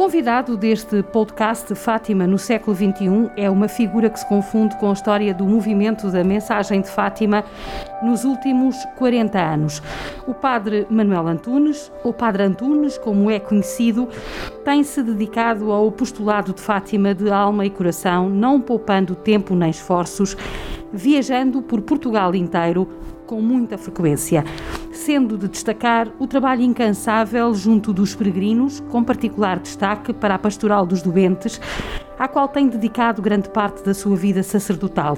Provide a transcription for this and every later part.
Convidado deste podcast, Fátima no século XXI, é uma figura que se confunde com a história do movimento da mensagem de Fátima nos últimos 40 anos. O padre Manuel Antunes, ou Padre Antunes, como é conhecido, tem-se dedicado ao postulado de Fátima de alma e coração, não poupando tempo nem esforços, viajando por Portugal inteiro com muita frequência sendo de destacar o trabalho incansável junto dos peregrinos, com particular destaque para a Pastoral dos Doentes, à qual tem dedicado grande parte da sua vida sacerdotal.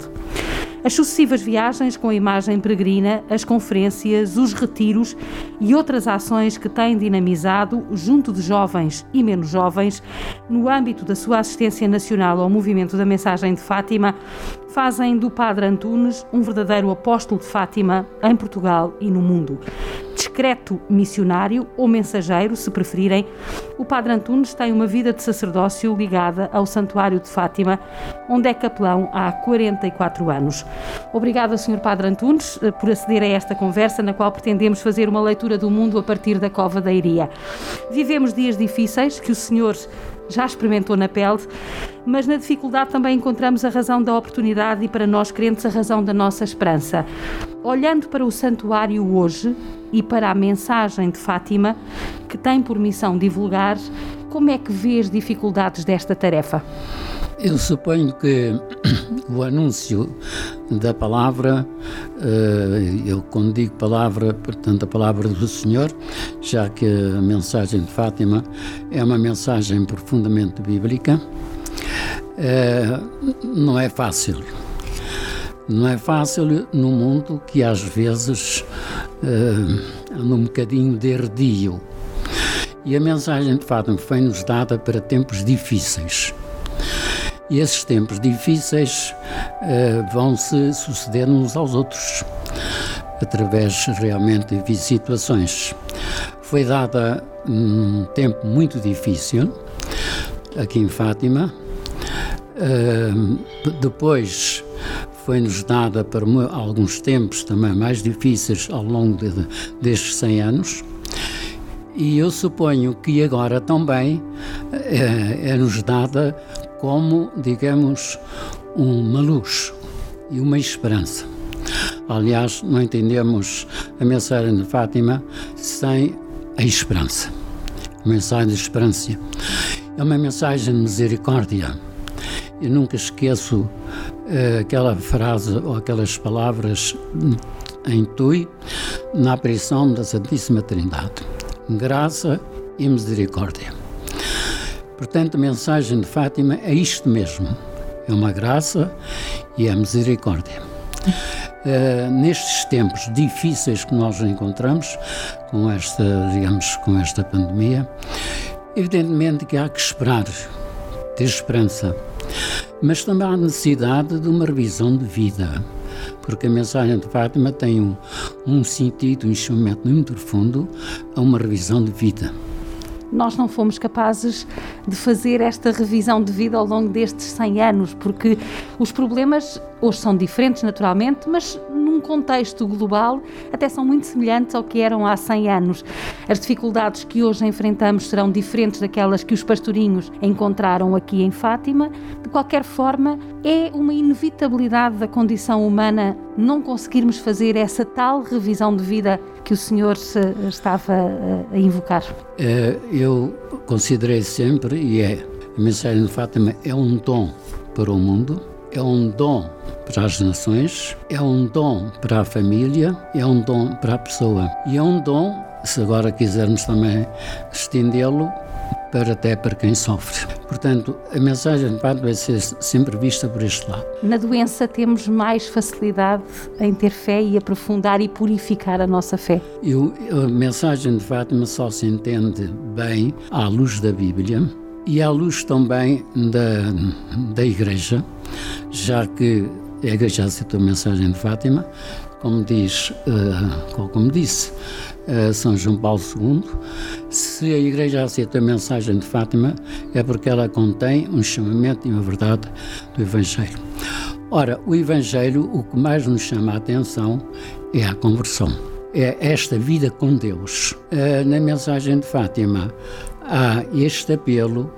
As sucessivas viagens com a imagem peregrina, as conferências, os retiros e outras ações que tem dinamizado junto de jovens e menos jovens, no âmbito da sua assistência nacional ao movimento da mensagem de Fátima, fazem do Padre Antunes um verdadeiro apóstolo de Fátima em Portugal e no mundo discreto missionário ou mensageiro, se preferirem, o Padre Antunes tem uma vida de sacerdócio ligada ao Santuário de Fátima, onde é capelão há 44 anos. Obrigada, Sr. Padre Antunes, eh, por aceder a esta conversa na qual pretendemos fazer uma leitura do mundo a partir da Cova da Iria. Vivemos dias difíceis que o Senhor já experimentou na pele, mas na dificuldade também encontramos a razão da oportunidade e para nós crentes a razão da nossa esperança. Olhando para o santuário hoje e para a mensagem de Fátima, que tem por missão divulgar, como é que vê as dificuldades desta tarefa? Eu suponho que o anúncio da palavra, eh, eu quando digo palavra, portanto a palavra do Senhor, já que a mensagem de Fátima é uma mensagem profundamente bíblica, eh, não é fácil. Não é fácil no mundo que às vezes uh, anda um bocadinho de herdio. E a mensagem de Fátima foi-nos dada para tempos difíceis. E esses tempos difíceis uh, vão se suceder uns aos outros, através realmente de situações. Foi dada um tempo muito difícil aqui em Fátima. Uh, depois foi-nos dada para alguns tempos também mais difíceis ao longo de, destes 100 anos. E eu suponho que agora também é, é-nos dada como, digamos, uma luz e uma esperança. Aliás, não entendemos a mensagem de Fátima sem a esperança. A mensagem de esperança é uma mensagem de misericórdia. Eu nunca esqueço uh, aquela frase ou aquelas palavras em Tui na aparição da Santíssima Trindade: graça e misericórdia. Portanto, a mensagem de Fátima é isto mesmo: é uma graça e é misericórdia. Uh, nestes tempos difíceis que nós encontramos, com esta, digamos, com esta pandemia, evidentemente que há que esperar, ter esperança, mas também há necessidade de uma revisão de vida, porque a mensagem de Fátima tem um, um sentido, um chamamento muito profundo a uma revisão de vida nós não fomos capazes de fazer esta revisão de vida ao longo destes 100 anos, porque os problemas hoje são diferentes, naturalmente, mas contexto global até são muito semelhantes ao que eram há 100 anos. As dificuldades que hoje enfrentamos serão diferentes daquelas que os pastorinhos encontraram aqui em Fátima. De qualquer forma, é uma inevitabilidade da condição humana não conseguirmos fazer essa tal revisão de vida que o senhor estava a invocar? É, eu considerei sempre, e é, a mensagem de Fátima é um dom para o mundo, é um dom para as nações, é um dom para a família, é um dom para a pessoa. E é um dom, se agora quisermos também estendê-lo, para até para quem sofre. Portanto, a mensagem de Padre vai ser sempre vista por este lado. Na doença temos mais facilidade em ter fé e aprofundar e purificar a nossa fé. Eu, a mensagem de Fátima só se entende bem à luz da Bíblia e à luz também da, da Igreja, já que a Igreja aceitou a mensagem de Fátima, como diz, uh, como disse uh, São João Paulo II, se a Igreja aceita a mensagem de Fátima é porque ela contém um chamamento e uma verdade do Evangelho. Ora, o Evangelho, o que mais nos chama a atenção é a conversão. é esta vida com Deus. Uh, na mensagem de Fátima há este apelo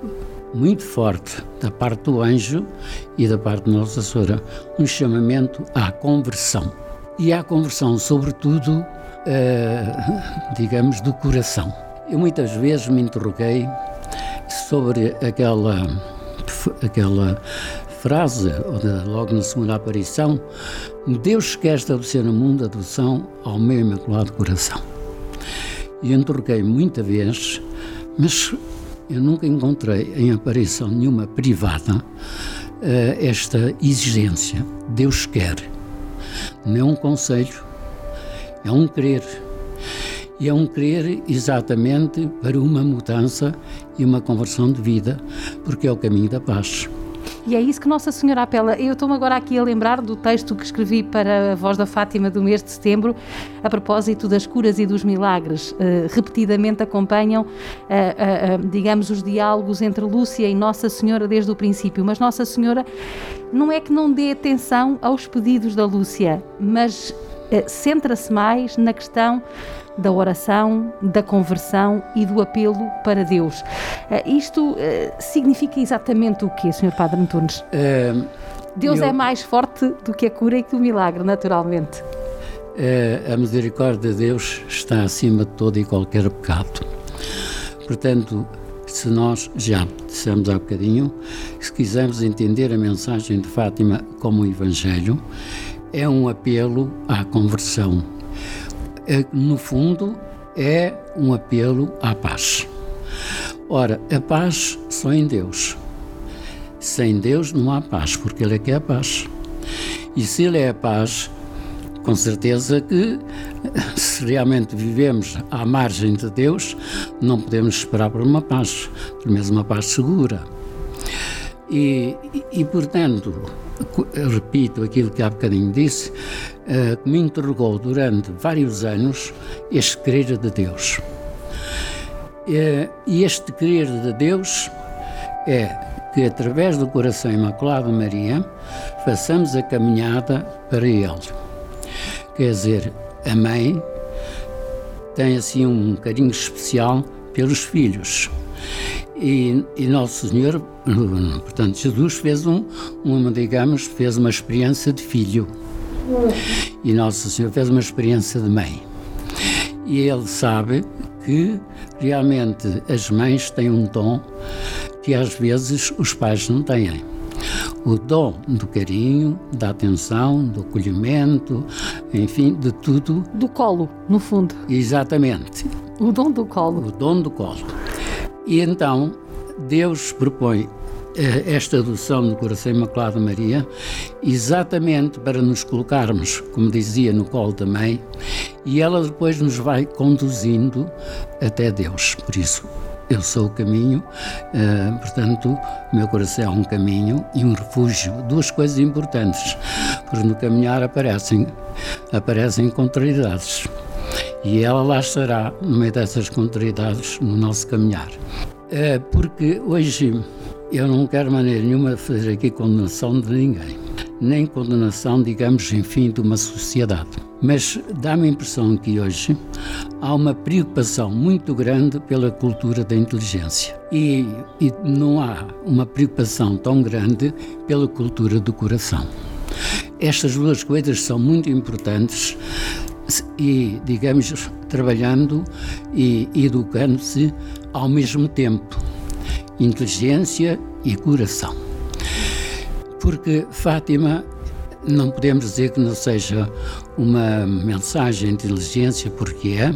muito forte da parte do anjo e da parte de Nossa Senhora, um chamamento à conversão. E à conversão, sobretudo, uh, digamos, do coração. Eu muitas vezes me interroguei sobre aquela, aquela frase, logo na segunda aparição, Deus quer estabelecer no mundo a adoção ao meu imaculado coração. E interroguei muita vez, mas eu nunca encontrei em aparição nenhuma privada uh, esta exigência. Deus quer. Não é um conselho, é um querer. E é um querer exatamente para uma mudança e uma conversão de vida, porque é o caminho da paz. E é isso que Nossa Senhora apela. Eu estou-me agora aqui a lembrar do texto que escrevi para a Voz da Fátima do mês de setembro, a propósito das curas e dos milagres. Uh, repetidamente acompanham, uh, uh, digamos, os diálogos entre Lúcia e Nossa Senhora desde o princípio. Mas Nossa Senhora não é que não dê atenção aos pedidos da Lúcia, mas centra-se mais na questão da oração, da conversão e do apelo para Deus. Uh, isto uh, significa exatamente o quê, Sr. Padre Antunes? Uh, Deus eu... é mais forte do que a cura e do milagre, naturalmente. a misericórdia de Deus está acima de todo e qualquer pecado. Portanto, se nós já dissemos há bocadinho, se quisermos entender a mensagem de Fátima como um evangelho, é um apelo à conversão, no fundo, é um apelo à paz. Ora, a paz só em Deus. Sem Deus não há paz, porque Ele é que é a paz. E se Ele é a paz, com certeza que se realmente vivemos à margem de Deus, não podemos esperar por uma paz, pelo menos uma paz segura. E, e, e portanto, repito aquilo que há bocadinho disse, uh, me interrogou durante vários anos este querer de Deus. Uh, e este querer de Deus é que, através do coração imaculado de Maria, façamos a caminhada para Ele. Quer dizer, a mãe tem assim um carinho especial pelos filhos. E, e, Nosso Senhor, portanto, Jesus fez um, uma, digamos, fez uma experiência de filho. E Nosso Senhor fez uma experiência de mãe. E ele sabe que realmente as mães têm um dom que às vezes os pais não têm. O dom do carinho, da atenção, do acolhimento, enfim, de tudo. Do colo, no fundo. Exatamente. O dom do colo. O dom do colo. E então Deus propõe esta adoção do coração imaculado de Maria, exatamente para nos colocarmos, como dizia, no colo da mãe, e ela depois nos vai conduzindo até Deus. Por isso, eu sou o caminho, uh, portanto, o meu coração é um caminho e um refúgio. Duas coisas importantes, porque no caminhar aparecem, aparecem contrariedades. E ela lá estará, no meio dessas contrariedades, no nosso caminhar. Uh, porque hoje eu não quero de maneira nenhuma fazer aqui condenação de ninguém, nem condenação, digamos, enfim, de uma sociedade. Mas dá-me a impressão que hoje há uma preocupação muito grande pela cultura da inteligência e, e não há uma preocupação tão grande pela cultura do coração. Estas duas coisas são muito importantes e, digamos, trabalhando e educando-se ao mesmo tempo inteligência e coração. Porque Fátima não podemos dizer que não seja uma mensagem de inteligência, porque é,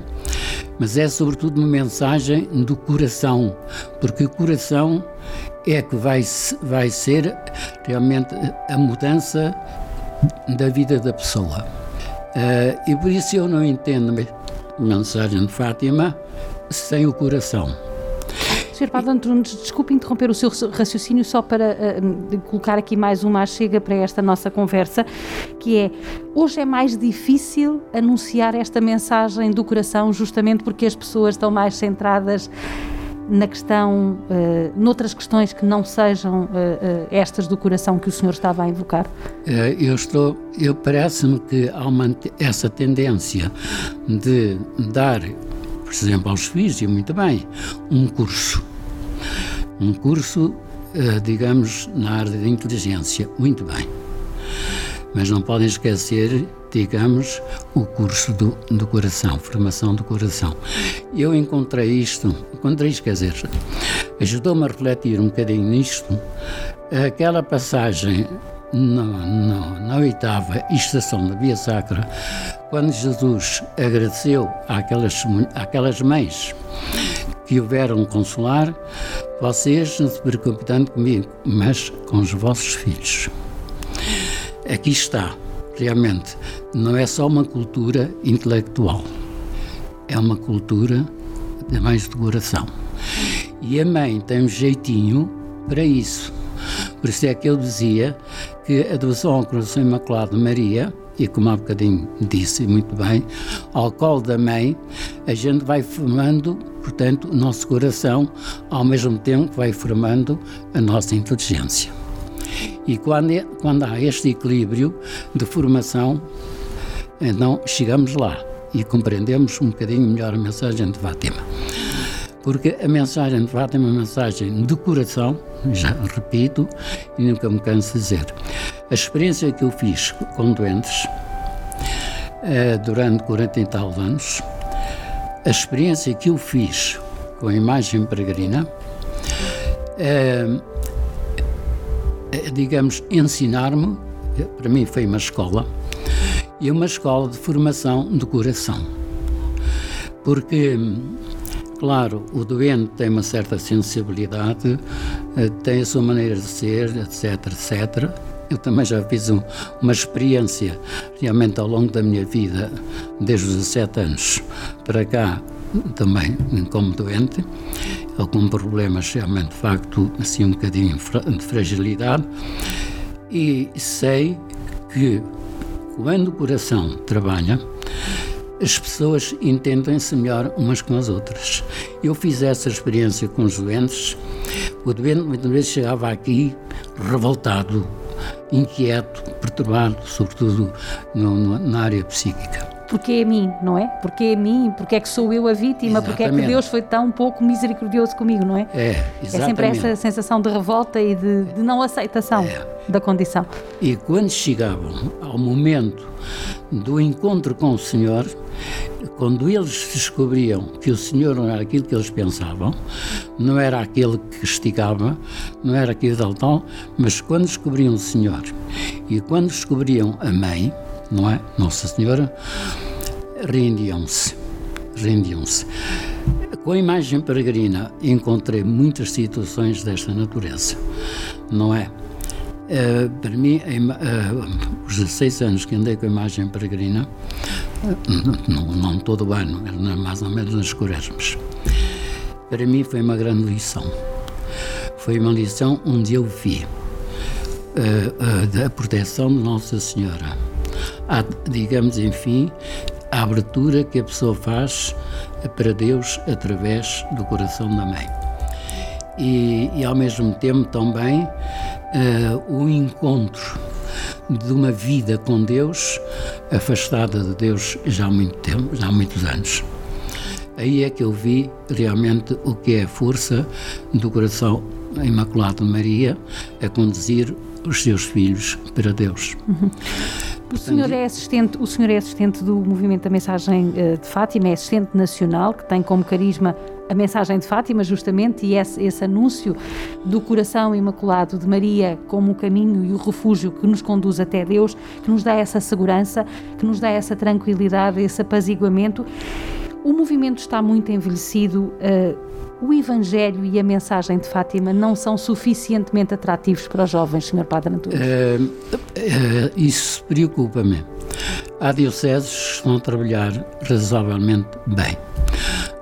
mas é sobretudo uma mensagem do coração, porque o coração é que vai, vai ser realmente a mudança da vida da pessoa. Uh, e por isso eu não entendo a mensagem de Fátima sem o coração. Sr. Padre Antunes, desculpe interromper o seu raciocínio só para uh, colocar aqui mais uma chega para esta nossa conversa, que é, hoje é mais difícil anunciar esta mensagem do coração justamente porque as pessoas estão mais centradas na questão, uh, noutras questões que não sejam uh, uh, estas do coração que o senhor estava a invocar? eu estou, eu parece-me que há uma, essa tendência de dar, por exemplo, aos filhos, e muito bem, um curso. Um curso, digamos, na área da inteligência, muito bem. Mas não podem esquecer digamos, o curso do, do coração, formação do coração. Eu encontrei isto, encontrei isto, quer dizer, ajudou-me a refletir um bocadinho nisto, aquela passagem no, no, na oitava estação da Via Sacra, quando Jesus agradeceu àquelas, àquelas mães que houveram consolar, vocês não se preocupem comigo, mas com os vossos filhos. Aqui está realmente não é só uma cultura intelectual, é uma cultura de mais de coração. E a mãe tem um jeitinho para isso. Por isso é que eu dizia que a devoção ao coração imaculado de Maria, e como há bocadinho disse muito bem, ao colo da mãe, a gente vai formando, portanto, o nosso coração, ao mesmo tempo vai formando a nossa inteligência. E quando, é, quando há este equilíbrio de formação, então chegamos lá e compreendemos um bocadinho melhor a mensagem de Fátima. Porque a mensagem de Fátima é uma mensagem de coração, já repito, e nunca me canso de dizer. A experiência que eu fiz com doentes eh, durante 40 e tal anos, a experiência que eu fiz com a imagem peregrina, eh, eh, digamos, ensinar-me, para mim foi uma escola, e uma escola de formação de coração. Porque, claro, o doente tem uma certa sensibilidade, eh, tem a sua maneira de ser, etc, etc. Eu também já fiz um, uma experiência, realmente ao longo da minha vida, desde os 17 anos para cá, também como doente, algum problema realmente de facto assim um bocadinho de fragilidade e sei que quando o coração trabalha as pessoas entendem-se melhor umas com as outras. Eu fiz essa experiência com os doentes. O doente muitas vezes chegava aqui revoltado, inquieto, perturbado, sobretudo no, no, na área psíquica porque é a mim, não é? Porque é a mim, porque é que sou eu a vítima, exatamente. porque é que Deus foi tão pouco misericordioso comigo, não é? É, exatamente. É sempre essa sensação de revolta e de, de não aceitação é. da condição. E quando chegavam ao momento do encontro com o Senhor, quando eles descobriam que o Senhor não era aquilo que eles pensavam, não era aquele que castigava, não era aquilo tal, tal, mas quando descobriam o Senhor e quando descobriam a mãe, não é? Nossa Senhora, rendiam-se, rendiam-se. Com a imagem peregrina encontrei muitas situações desta natureza, não é? Uh, para mim, uh, os 16 anos que andei com a imagem peregrina, uh, não, todo o ano, era mais ou menos nas quaresmas, para mim foi uma grande lição. Foi uma lição onde eu vi a proteção de Nossa Senhora há, digamos, enfim, a abertura que a pessoa faz para Deus através do coração da mãe. E, e ao mesmo tempo também uh, o encontro de uma vida com Deus afastada de Deus já há muito tempo, já há muitos anos. Aí é que eu vi realmente o que é a força do coração Imaculado Maria a conduzir os seus filhos para Deus. Uhum. O senhor, é assistente, o senhor é assistente do movimento da mensagem eh, de Fátima, é assistente nacional, que tem como carisma a mensagem de Fátima, justamente, e esse, esse, anúncio do coração imaculado de Maria como o caminho e o refúgio que nos conduz até Deus, que nos dá essa segurança, que nos dá essa tranquilidade, esse apaziguamento. O movimento está muito envelhecido. Uh, o Evangelho e a mensagem de Fátima não são suficientemente atrativos para os jovens, Sr. Padre Antunes? É, é, isso preocupa-me. Há dioceses que estão a trabalhar razoavelmente bem.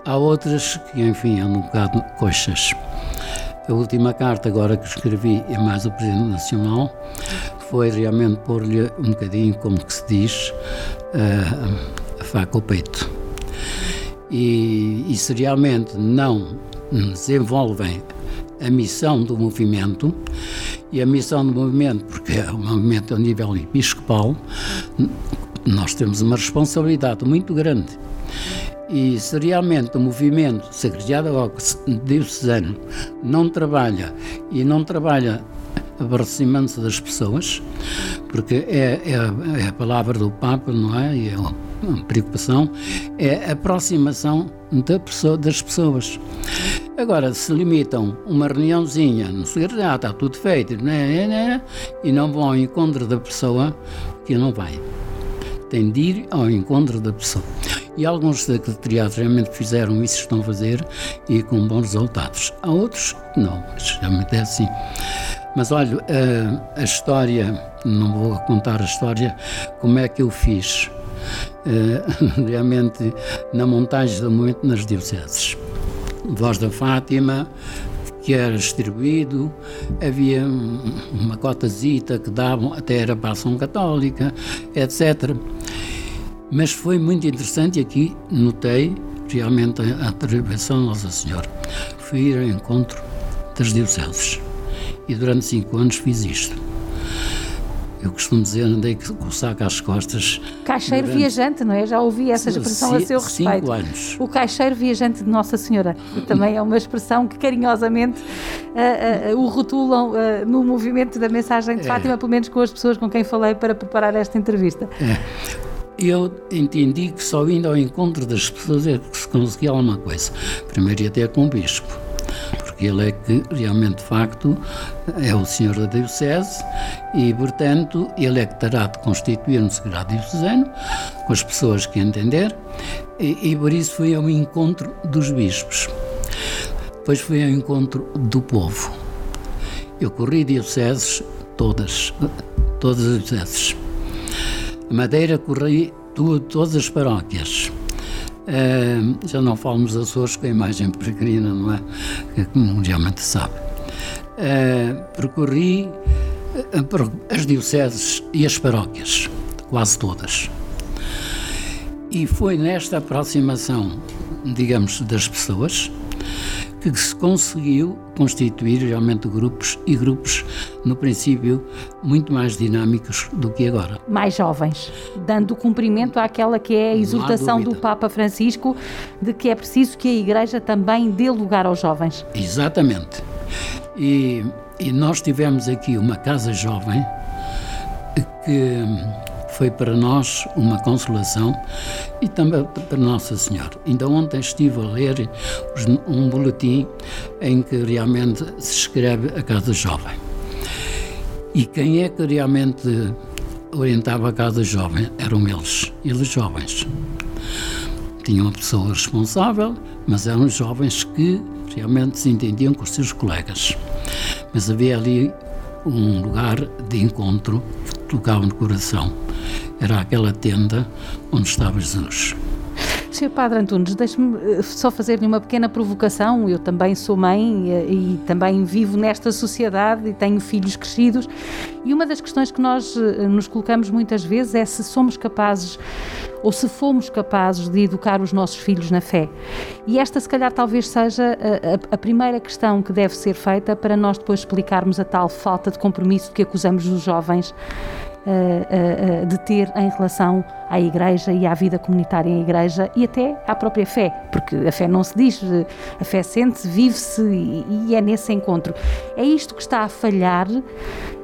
Há outras que, enfim, andam um bocado coxas. A última carta agora que escrevi, e mais o Presidente Nacional, foi realmente pôr-lhe um bocadinho, como que se diz, a, a faca ao peito. E, e se realmente não desenvolvem a missão do movimento e a missão do movimento, porque é um movimento a nível episcopal, nós temos uma responsabilidade muito grande. E se realmente o movimento secretariado diocesano não trabalha e não trabalha aproximando-se das pessoas, porque é, é, é, a palavra do Papa, não é? E é preocupação, é a aproximação da pessoa, das pessoas. Agora, se limitam uma reuniãozinha no secretariado, está tudo feito, né, né, e não vão ao encontro da pessoa, que não vai. Tem de ir ao encontro da pessoa. E alguns secretariados realmente fizeram isso, estão a fazer, e com bons resultados. Há outros não, mas realmente é assim. Mas olha, a, a, história, não vou contar a história, como é que eu fiz, realmente na montagem do momento nas dioceses. Voz da Fátima, que era distribuído, havia uma cotazita que davam, até era para a ação católica, etc. Mas foi muito interessante e aqui notei realmente a atribuição de Nossa Senhora. Fui ir ao encontro das dioceses e durante cinco anos fiz isto. Eu costumo dizer, andei com o saco às costas. Caixeiro durante... viajante, não é? Já ouvi essa expressão a seu respeito. Cinco anos. O caixeiro viajante de Nossa Senhora. também é uma expressão que carinhosamente uh, uh, o rotulam uh, no movimento da mensagem de é. Fátima, pelo menos com as pessoas com quem falei para preparar esta entrevista. É. Eu entendi que só indo ao encontro das pessoas é que se conseguia alguma coisa. Primeiro ia ter com o bispo porque ele é que realmente, de facto, é o senhor da Diocese e, portanto, ele é que terá de constituir um secretário diocesano com as pessoas que entender e, e por isso foi ao encontro dos bispos. Depois foi ao encontro do povo. Eu corri dioceses todas, todas as dioceses. A Madeira corri todas as paróquias. Uh, já não falamos dos Açores com a imagem peregrina, não é? Que mundialmente sabe. Uh, percorri uh, as dioceses e as paróquias, quase todas. E foi nesta aproximação, digamos, das pessoas, que se conseguiu constituir realmente grupos e grupos, no princípio, muito mais dinâmicos do que agora. Mais jovens, dando cumprimento àquela que é a exortação do Papa Francisco de que é preciso que a Igreja também dê lugar aos jovens. Exatamente. E, e nós tivemos aqui uma casa jovem que foi para nós uma consolação e também para Nossa Senhora. Ainda ontem estive a ler um boletim em que realmente se escreve a Casa Jovem. E quem é que realmente orientava a Casa Jovem? Eram eles, eles jovens. Tinham uma pessoa responsável, mas eram jovens que realmente se entendiam com os seus colegas. Mas havia ali um lugar de encontro tocava no coração era aquela tenda onde estava Jesus. Sr. Padre Antunes, deixe-me eh, só fazer-lhe uma pequena provocação. Eu também sou mãe eh, e também vivo nesta sociedade e tenho filhos crescidos. E uma das questões que nós eh, nos colocamos muitas vezes é se somos capazes ou se fomos capazes de educar os nossos filhos na fé. E esta, se calhar, talvez seja a, a, primeira questão que deve ser feita para nós depois explicarmos a tal falta de compromisso que acusamos os jovens uh, uh, de ter em relação à Igreja e à vida comunitária em Igreja e até à própria fé, porque a fé não se diz, a fé sente-se, vive-se e, e, é nesse encontro. É isto que está a falhar.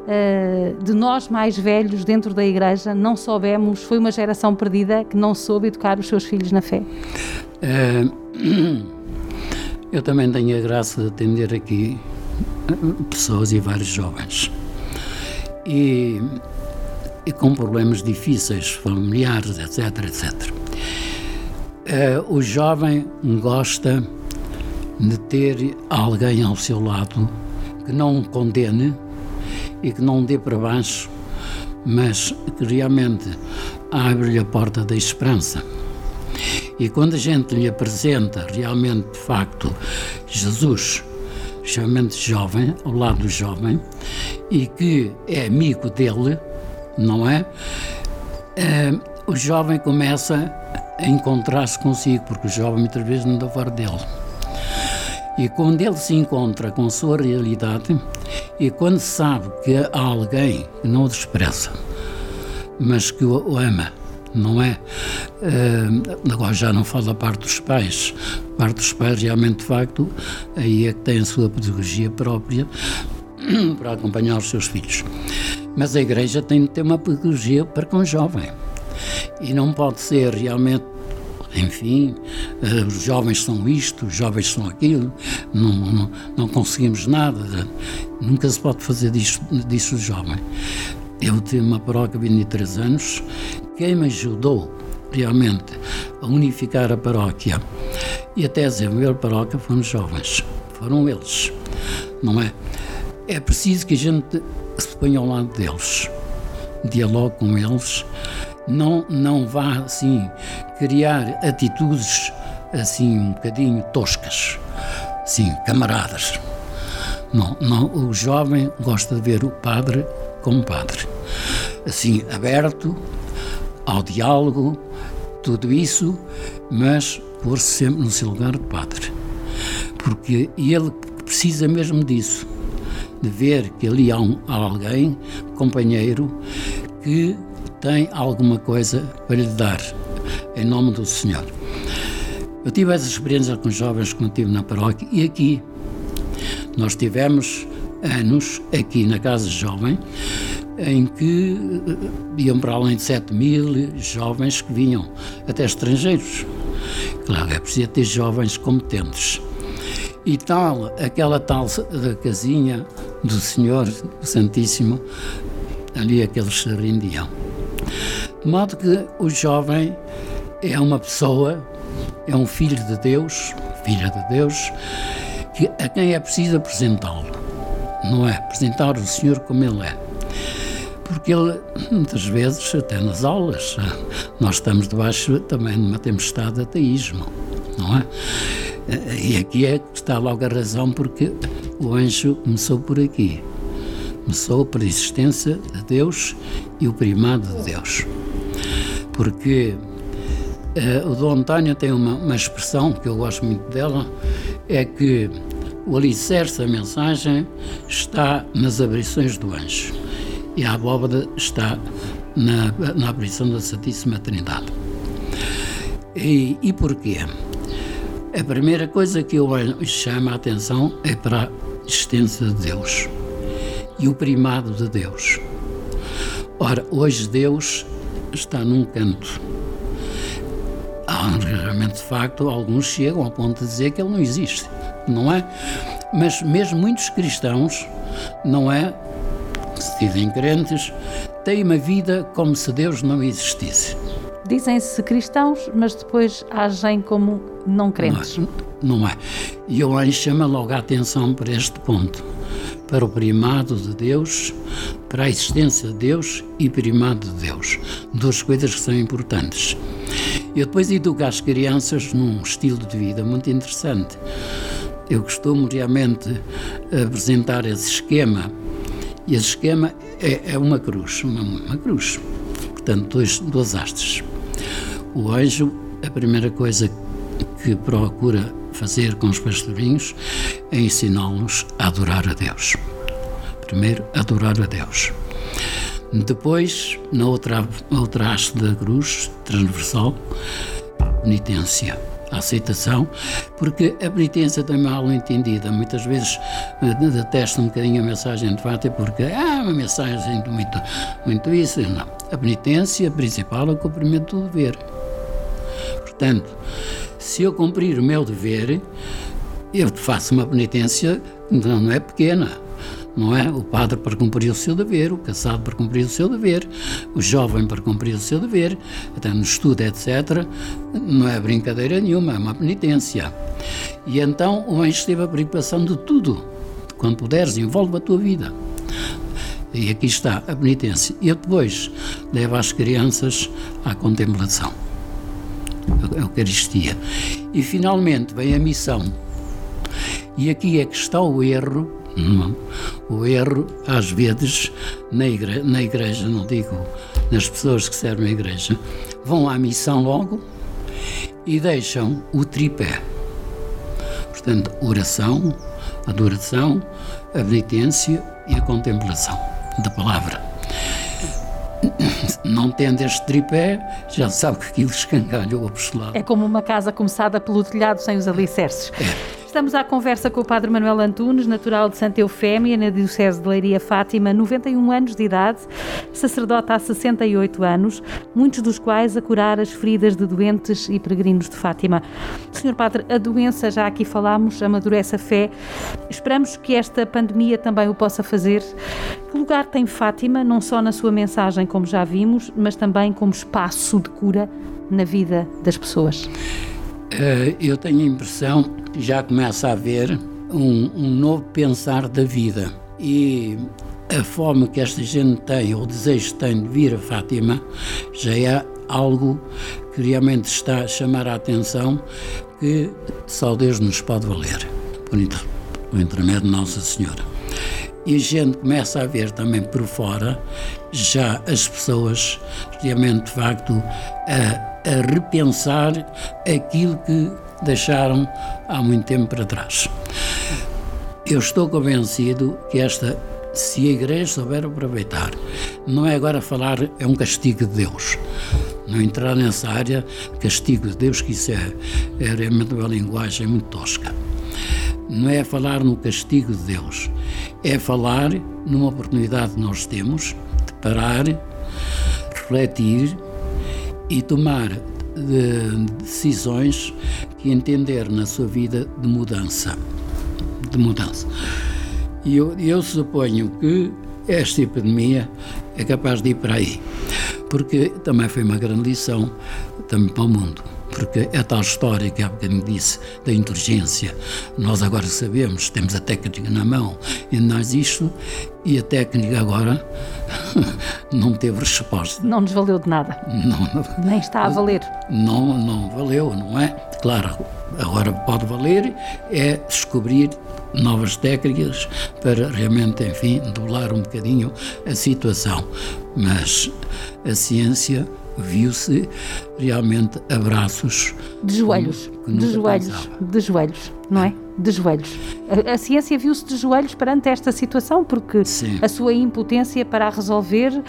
Uh, de nós mais velhos dentro da igreja não soubemos, foi uma geração perdida que não soube educar os seus filhos na fé? Uh, eu também tenho a graça de atender aqui pessoas e vários jovens. E e com problemas difíceis, familiares, etc, etc. O jovem gosta de ter alguém ao seu lado que não o condene e que não dê para baixo, mas que realmente abre-lhe a porta da esperança. E quando a gente lhe apresenta realmente, de facto, Jesus, realmente jovem, ao lado do jovem, e que é amigo dele, não é? é o jovem começa a encontrar-se consigo, porque o jovem muitas vezes não dá fora dele. E quando ele se encontra com sua realidade e quando sabe que há alguém que não o despreza, mas que o ama, não é? Uh, agora já não falo da parte dos pais. A parte dos pais, realmente, de facto, aí é que tem a sua pedagogia própria para acompanhar os seus filhos. Mas a igreja tem de ter uma pedagogia para com o jovem. E não pode ser realmente enfim, uh, os jovens são isto, os jovens são aquilo, não, não, não conseguimos nada. Nunca se pode fazer disso, disso jovem. Eu tenho uma paróquia de 23 anos. Quem me ajudou realmente a unificar a paróquia e até a desenvolver a paróquia foram os jovens. Foram eles, não é? É preciso que a gente se ponha ao lado deles, dialogue com eles, não, não vá assim criar atitudes assim um bocadinho toscas, sim, camaradas. Não, não, o jovem gosta de ver o padre como padre, assim, aberto ao diálogo, tudo isso, mas pôr-se sempre no seu lugar de padre. Porque ele precisa mesmo disso, de ver que ali há, um, há alguém, companheiro, que tem alguma coisa para lhe dar, em nome do Senhor. Eu tive essa experiência com jovens que tive na paróquia e aqui. Nós tivemos anos aqui na Casa Jovem em que eh, iam para além de 7 mil jovens que vinham, até estrangeiros. Claro, é preciso ter jovens competentes. E tal, aquela tal casinha do Senhor Santíssimo, ali aqueles se rendiam. De modo que o jovem é uma pessoa, é um filho de Deus, filha de Deus, que, a quem é preciso apresentá-lo, não é? Apresentar o Senhor como Ele é. Porque ele, muitas vezes, até nas aulas, nós estamos debaixo também de uma tempestade de ateísmo, não é? E aqui é que está logo a razão, porque o anjo começou por aqui. Começou pela existência de Deus e o primado de Deus porque uh, o Dom António tem uma, uma, expressão que eu gosto muito dela, é que o alicerce da mensagem está nas abrições do anjo e a abóbada está na, na da Santíssima Trindade. E, e porquê? A primeira coisa que eu chamo a atenção é para a existência de Deus e o primado de Deus. Ora, hoje Deus está num canto. Realmente, de facto, alguns chegam ao ponto de dizer que ele não existe, não é? Mas mesmo muitos cristãos, não é? Se dizem crentes, têm uma vida como se Deus não existisse. Dizem-se cristãos, mas depois agem como não crentes. Não é. Não é. E eu aí chama logo a atenção para este ponto para o primado de Deus, para a existência de Deus e primado de Deus. Duas coisas que são importantes. Eu depois educo as crianças num estilo de vida muito interessante. Eu costumo realmente apresentar esse esquema. E esse esquema é, é uma cruz, uma, uma, cruz. Portanto, dois, duas hastes. O anjo, a primeira coisa que procura fazer com os pastorinhos é ensiná-los a adorar a Deus. Primeiro, adorar a Deus. Depois, na outra, outra haste da cruz, transversal, a penitência, a aceitação, porque a penitência também é mal entendida. Muitas vezes eh, detestam um bocadinho a mensagem de Fátima porque ah, uma mensagem muito, muito isso. Não. A penitência principal é o cumprimento do dever. Portanto, se eu cumprir o meu dever, eu faço uma penitência que não é pequena. Não é? O padre para cumprir o seu dever, o casado para cumprir o seu dever, o jovem para cumprir o seu dever, até no estudo, etc. Não é brincadeira nenhuma, é uma penitência. E então o anjo teve a preocupação de tudo. Quando puderes, envolve a tua vida. E aqui está a penitência. E depois leva as crianças à contemplação a Eucaristia. E finalmente vem a missão. E aqui é que está o erro, o erro, às vezes, na igreja, na igreja, não digo nas pessoas que servem a igreja, vão à missão logo e deixam o tripé. Portanto, oração, adoração, a penitência e a contemplação da palavra. Não tendo este tripé, já sabe que aquilo escangalha o apostolado. É como uma casa começada pelo telhado sem os alicerces. É. Estamos à conversa com o Padre Manuel Antunes, natural de Santa Eufémia, na Diocese de Leiria Fátima, 91 anos de idade, sacerdote há 68 anos, muitos dos quais a curar as feridas de doentes e peregrinos de Fátima. Senhor Padre, a doença, já aqui falámos, amadurece a fé. Esperamos que esta pandemia também o possa fazer. Que lugar tem Fátima, não só na sua mensagem, como já vimos, mas também como espaço de cura na vida das pessoas? Uh, eu tenho a impressão já começa a haver um, um, novo pensar da vida e a forma que esta gente tem, o desejo que tem de vir a Fátima, já é algo que realmente está a chamar a atenção que só Deus nos pode valer, por intermédio de Nossa Senhora. E a gente começa a ver também por fora já as pessoas realmente, de facto, a a repensar aquilo que deixaram há muito tempo para trás. Eu estou convencido que esta, se a Igreja souber aproveitar, não é agora falar, é um castigo de Deus. Não entrar nessa área, castigo de Deus, que isso é, é realmente uma linguagem muito tosca. Não é falar no castigo de Deus, é falar numa oportunidade que nós temos de parar, refletir e tomar de decisões que entender na sua vida de mudança. De mudança. E eu, eu suponho que esta epidemia é capaz de ir para aí, porque também foi uma grande lição também para o mundo porque é tal história que há bocadinho disse da inteligência. Nós agora sabemos, temos a técnica na mão, e nós isto, e a técnica agora não teve resposta. Não nos valeu de nada. Não, Nem está a valer. Não, não valeu, não é? Claro, agora pode valer é descobrir novas técnicas para realmente, enfim, doblar um bocadinho a situação. Mas a ciência viu-se realmente abraços de joelhos, de joelhos, pensava. de joelhos, não é? De joelhos. A, a ciência viu-se de joelhos perante esta situação, porque Sim. a sua impotência para a resolver uh,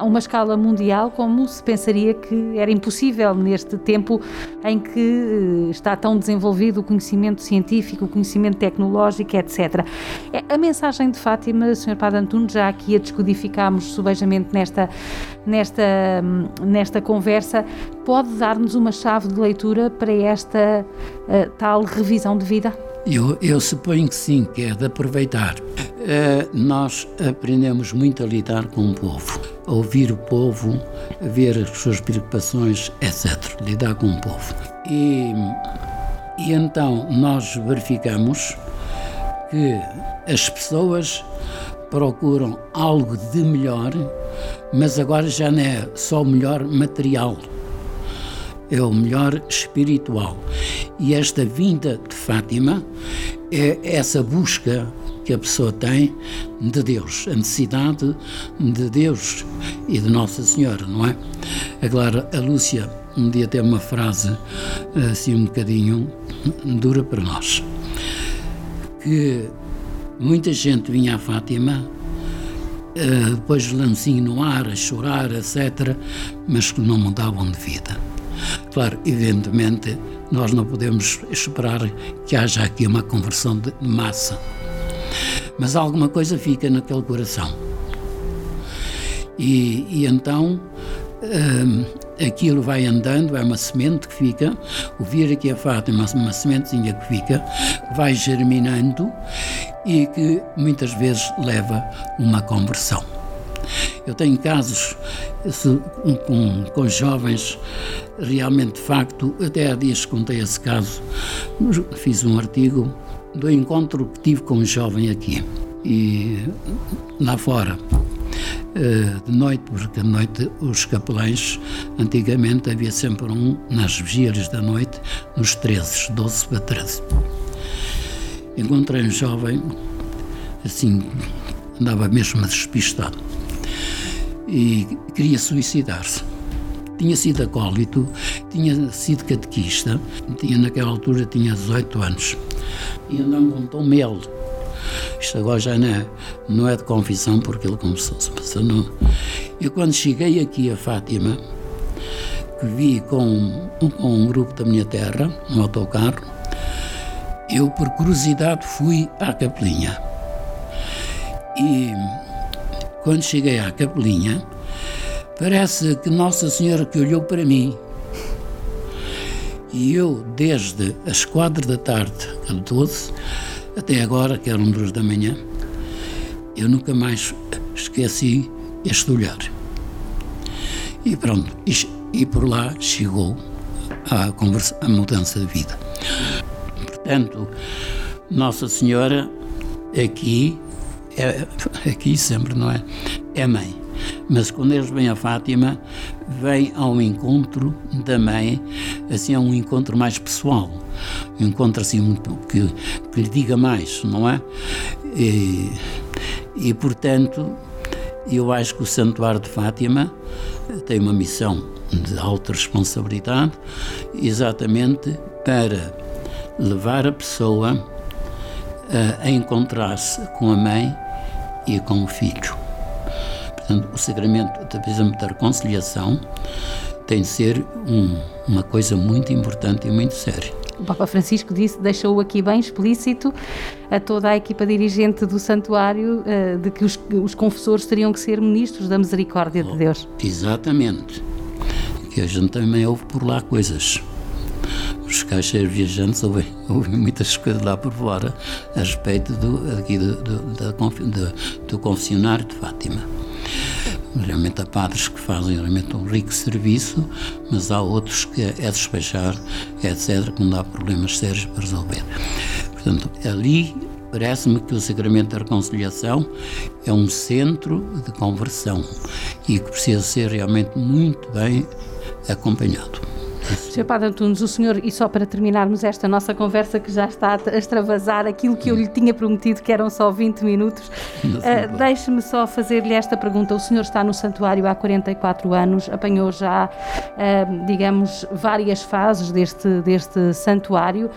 a uma escala mundial, como se pensaria que era impossível neste tempo em que uh, está tão desenvolvido o conhecimento científico, o conhecimento tecnológico, etc. É, a mensagem de Fátima, Sr. Padre Antunes, já aqui a descodificámos subejamente nesta, nesta, nesta conversa, pode dar-nos uma chave de leitura para esta uh, tal revisão de vida? Eu, eu suponho que sim, que é de aproveitar. Uh, nós aprendemos muito a lidar com o povo, a ouvir o povo, a ver as suas preocupações, etc. Lidar com o povo. E, e então nós verificamos que as pessoas procuram algo de melhor, mas agora já não é só o melhor material é o melhor espiritual. E esta vinda de Fátima é essa busca que a pessoa tem de Deus, a necessidade de Deus e de Nossa Senhora, não é? Agora, a Lúcia um dia tem uma frase assim um bocadinho dura para nós, que muita gente vinha a Fátima eh, depois de lancinho no ar, a chorar, etc., mas que não mudavam de vida. Claro, evidentemente, nós não podemos esperar que haja aqui uma conversão de massa, mas alguma coisa fica naquele coração. E, e então hum, aquilo vai andando, é uma semente que fica, o vir aqui a Fátima, uma sementezinha que fica, vai germinando e que muitas vezes leva uma conversão. Eu tenho casos com, com jovens, realmente de facto, até há dias contei esse caso, fiz um artigo do encontro que tive com um jovem aqui e lá fora. Eh, de noite, porque de noite os capelães, antigamente havia sempre um nas vigílias da noite, nos 13, 12 para 13. Encontrei um jovem, assim, andava mesmo despistado e queria suicidar-se. Tinha sido acólito, tinha sido catequista, tinha, naquela altura tinha 18 anos, e andava com Tom Mel. Isto agora já não é, não é de confissão, porque ele começou-se não. Eu, quando cheguei aqui a Fátima, que vi com, com um grupo da minha terra, no autocarro, eu, por curiosidade, fui à capelinha. E quando cheguei à capelinha, parece que Nossa Senhora que olhou para mim. E eu, desde as quatro da tarde, às 12, até agora, que eram duas da manhã, eu nunca mais esqueci este olhar. E pronto, e, e por lá chegou a, conversa, a mudança de vida. Portanto, Nossa Senhora aqui, é, aqui sempre, não é? É mãe. Mas quando eles vêm a Fátima, vem ao encontro da mãe, assim, a um encontro mais pessoal. Um encontro assim que, que lhe diga mais, não é? E, e portanto, eu acho que o Santuário de Fátima tem uma missão de alta responsabilidade, exatamente para levar a pessoa a, a encontrar-se com a mãe e com o filho. Portanto, o sacramento, por exemplo, da reconciliação tem de ser um, uma coisa muito importante e muito séria. O Papa Francisco disse, deixou aqui bem explícito a toda a equipa dirigente do santuário uh, de que os, os, confessores teriam que ser ministros da misericórdia oh, de Deus. Exatamente. Que a gente também ouve por lá coisas. Os caixeiros viajantes ouvem, ouvem muitas coisas lá por fora a respeito do, aqui do, do, da, do, do confessionário de Fátima. Realmente há padres que fazem realmente um rico serviço, mas há outros que é despachar, etc., quando há problemas sérios para resolver. Portanto, ali parece-me que o Sacramento da Reconciliação é um centro de conversão e que precisa ser realmente muito bem acompanhado. Sr. Padre Antunes, o senhor, e só para terminarmos esta nossa conversa que já está a extravasar aquilo que eu lhe tinha prometido, que eram só 20 minutos, uh, deixe-me só fazer-lhe esta pergunta. O senhor está no santuário há 44 anos, apanhou já, uh, digamos, várias fases deste, deste santuário.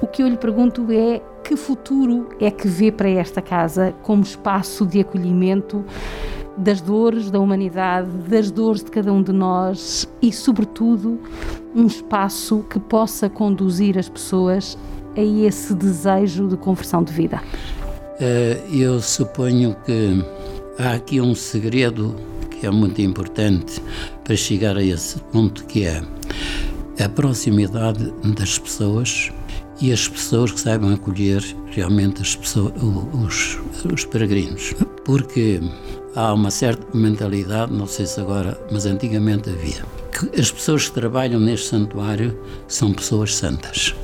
O que eu lhe pergunto é que futuro é que vê para esta casa como espaço de acolhimento das dores da humanidade, das dores de cada um de nós e, sobretudo, um espaço que possa conduzir as pessoas a esse desejo de conversão de vida? Eh, eu suponho que há aqui um segredo que é muito importante para chegar a esse ponto que é a proximidade das pessoas e as pessoas que saibam acolher realmente as pessoas, os, os peregrinos. Porque há uma certa mentalidade, não sei se agora, mas antigamente havia, que as pessoas que trabalham neste santuário são pessoas santas.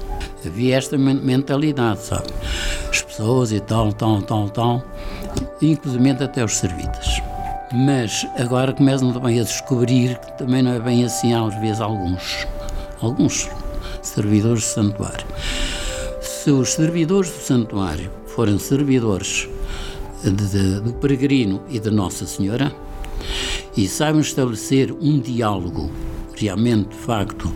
Havia esta mentalidade, sabe? As pessoas e tal, tal, tal, tal, inclusive até os servidas. Mas agora começam também a descobrir que também não é bem assim, às vezes, alguns, alguns servidores do santuário. Se os servidores do santuário forem servidores de, do peregrino e da Nossa Senhora e saibam estabelecer um diálogo realmente, de facto,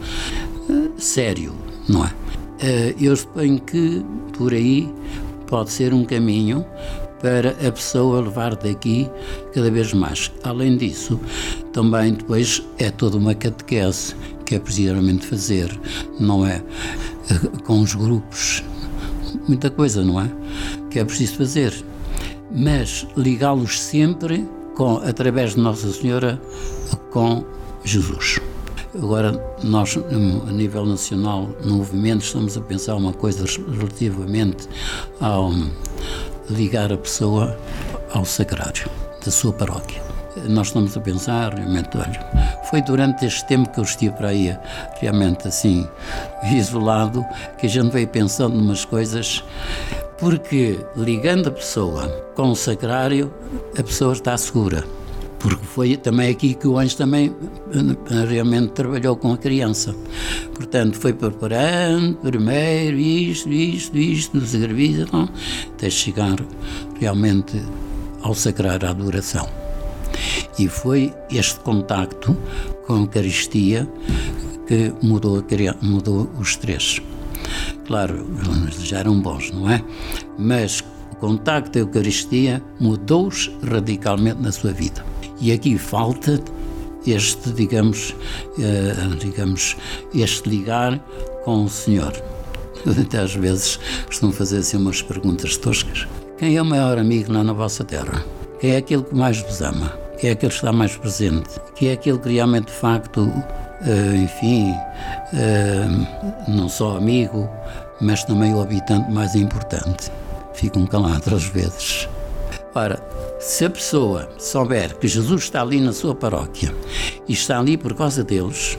eh, sério, não é? Eh, eu suponho que por aí pode ser um caminho para a pessoa levar daqui cada vez mais. Além disso, também depois é toda uma catequese que é precisamente fazer, não é? Eh, com os grupos, muita coisa, não é? Que é preciso fazer mas ligá-los sempre com, através de Nossa Senhora com Jesus. Agora, nós, a nível nacional, no movimento, estamos a pensar uma coisa relativamente ao ligar a pessoa ao sacrário da sua paróquia. Nós estamos a pensar, realmente, olha, foi durante este tempo que eu estive para aí, realmente assim, isolado, que a gente veio pensando umas coisas porque ligando a pessoa com o sacrário, a pessoa está segura. Porque foi também aqui que o anjo também eh, realmente trabalhou com a criança. Portanto, foi preparando primeiro isto, isto, isto, nos serviço, até chegar realmente ao sacrário, à adoração. E foi este contacto com a Eucaristia que mudou, mudou os três. Claro, já eram bons, não é? Mas o contacto da Eucaristia mudou-os radicalmente na sua vida. E aqui falta este, digamos, uh, digamos, este ligar com o Senhor. Até às vezes costumo fazer assim umas perguntas toscas. Quem é o maior amigo lá na vossa terra? Quem é aquele que mais vos ama? Quem é aquele que está mais presente? Quem é aquele que realmente, de facto, enfim, uh, não só amigo, mas também o habitante mais importante? Ficam calados às vezes. Ora, se a pessoa souber que Jesus está ali na sua paróquia e está ali por causa deles,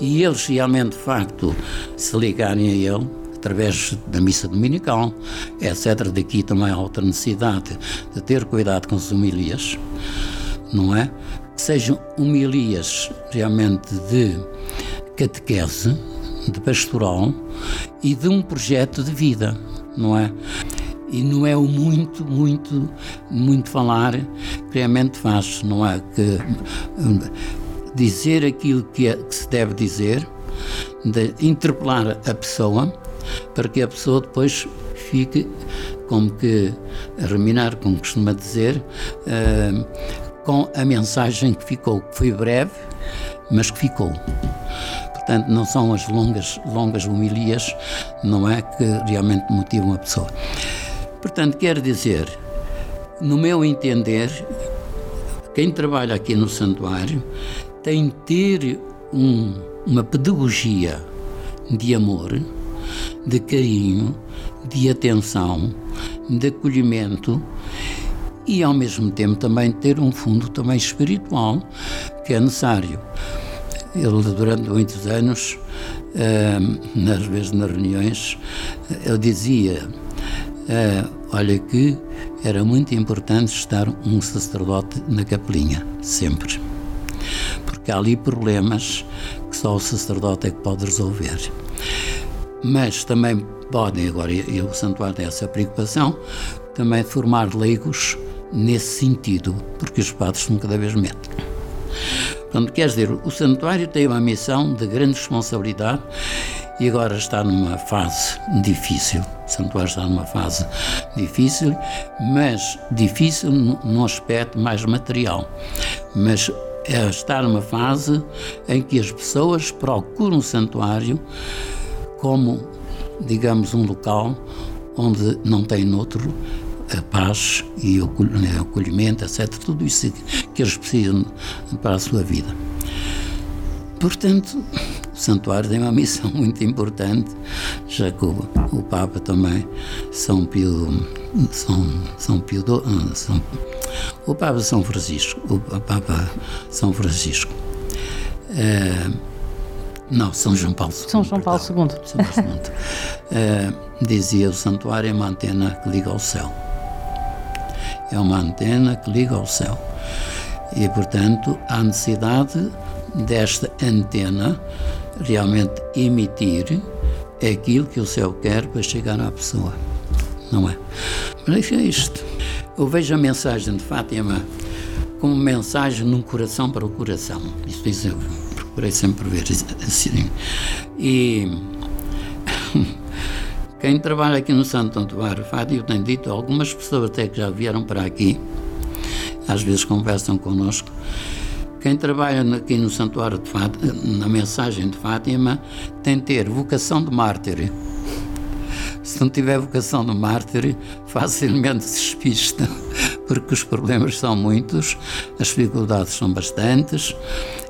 e eles realmente, de facto, se ligarem a Ele, através da missa dominical, etc. Daqui também há outra necessidade de ter cuidado com as humilhas, não é? Sejam humilhas realmente de catequese, de pastoral e de um projeto de vida, não é? e não é o muito, muito, muito falar que realmente faz, não é? Que hum, dizer aquilo que, é, que se deve dizer, de interpelar a pessoa, para que a pessoa depois fique como que a reminar, como costuma dizer, uh, com a mensagem que ficou, que foi breve, mas que ficou. Portanto, não são as longas, longas homilias, não é, que realmente motivam a pessoa. Portanto, quer dizer, no meu entender, quem trabalha aqui no santuário tem de ter um, uma pedagogia de amor, de carinho, de atenção, de acolhimento e ao mesmo tempo também ter um fundo também espiritual que é necessário. Ele durante muitos anos, uh, às vezes nas reuniões, ele dizia Uh, olha que era muito importante estar um sacerdote na capelinha, sempre. Porque há ali problemas que só o sacerdote é que pode resolver. Mas também podem, agora, e o santuário tem essa preocupação, também formar leigos nesse sentido, porque os padres são cada vez menos. Portanto, quer dizer, o santuário tem uma missão de grande responsabilidade e agora está numa fase difícil. O santuário está numa fase difícil, mas difícil num aspecto mais material. Mas é estar numa fase em que as pessoas procuram o santuário como, digamos, um local onde não tem outro a paz e o né, acolhimento, etc. Tudo isso que eles precisam para a sua vida. Portanto, o santuário tem uma missão muito importante, já que o, o Papa também, São Pio, São, São Pio, do, ah, São, o Papa São Francisco, o Papa São Francisco, é, não, São João Paulo II. São João Paulo II. São Paulo II. é, dizia o santuário é uma antena que liga ao céu. É uma antena que liga ao céu. E, portanto, há necessidade desta antena realmente emitir aquilo que o céu quer para chegar à pessoa, não é? Mas é isto. Eu vejo a mensagem de Fátima como mensagem num coração para o coração. Isso, isso eu procurei sempre ver assim. E quem trabalha aqui no Santo Antuário Fátima, eu tenho dito, algumas pessoas até que já vieram para aqui, às vezes conversam connosco, quem trabalha aqui no Santuário de Fátima, na mensagem de Fátima, tem de ter vocação de mártir. Se não tiver vocação de mártir, facilmente se despista, porque os problemas são muitos, as dificuldades são bastantes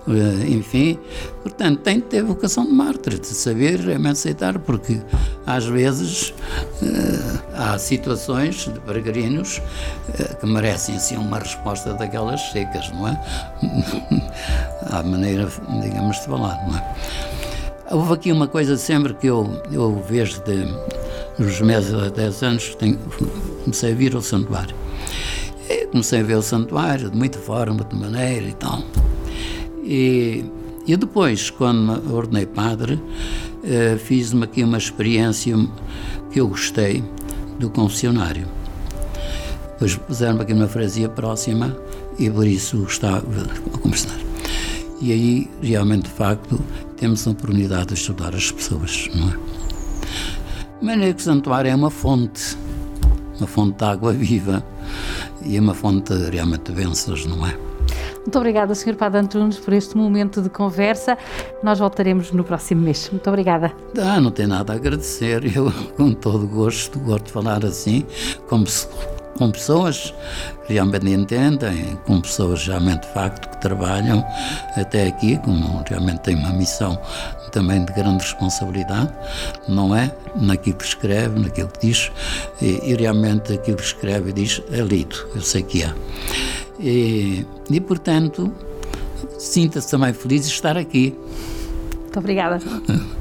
eh, enfim. Portanto, tem de ter vocação de mártir, de saber realmente aceitar, porque às vezes uh, há situações de peregrinos uh, que merecem assim uma resposta daquelas secas, não é? à maneira, digamos, de falar, não é? Houve aqui uma coisa sempre que eu, eu vejo de, nos meses a 10 anos, tenho, comecei a vir ao santuário. E comecei a ver o santuário de muita forma, de maneira e tal. E, e depois, quando me ordenei padre, uh, fiz-me aqui uma experiência que eu gostei do confessionário. Depois puseram-me aqui uma fresia próxima e por isso gostava a conversar. E aí, realmente, de facto, temos a oportunidade de ajudar as pessoas, não é? Que o santuário é uma fonte, uma fonte de água viva e é uma fonte realmente de bênçãos, não é? Muito obrigada, Sr. Padre Antunes, por este momento de conversa. Nós voltaremos no próximo mês. Muito obrigada. Ah, não tem nada a agradecer. Eu, com todo gosto, gosto de falar assim, como se com pessoas que realmente entendem, com pessoas realmente de facto que trabalham até aqui, como realmente têm uma missão também de grande responsabilidade, não é? Naquilo que escreve, naquilo que diz, e, e realmente aquilo que escreve e diz é lido, eu sei que é. E, e portanto, sinta-se também feliz de estar aqui. Muito obrigada.